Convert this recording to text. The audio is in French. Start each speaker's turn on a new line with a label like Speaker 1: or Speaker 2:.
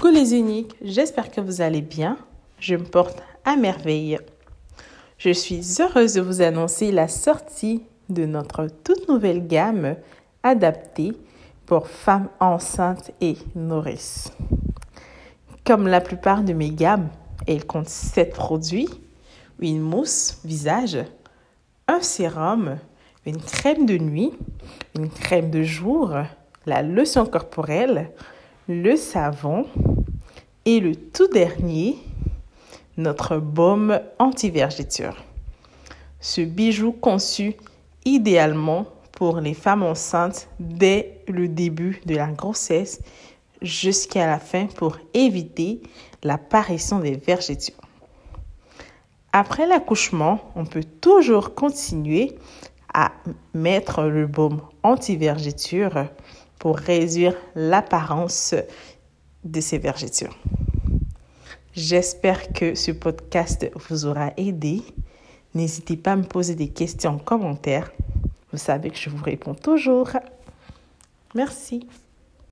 Speaker 1: Coucou les uniques, j'espère que vous allez bien. Je me porte à merveille. Je suis heureuse de vous annoncer la sortie de notre toute nouvelle gamme adaptée pour femmes enceintes et nourrices. Comme la plupart de mes gammes, elle compte 7 produits, une mousse visage, un sérum, une crème de nuit, une crème de jour, la lotion corporelle, le savon et le tout dernier, notre baume anti-vergéture. Ce bijou conçu idéalement pour les femmes enceintes dès le début de la grossesse jusqu'à la fin pour éviter l'apparition des vergetures. Après l'accouchement, on peut toujours continuer à mettre le baume anti-vergéture pour réduire l'apparence de ces vergetures. J'espère que ce podcast vous aura aidé. N'hésitez pas à me poser des questions en commentaire. Vous savez que je vous réponds toujours. Merci.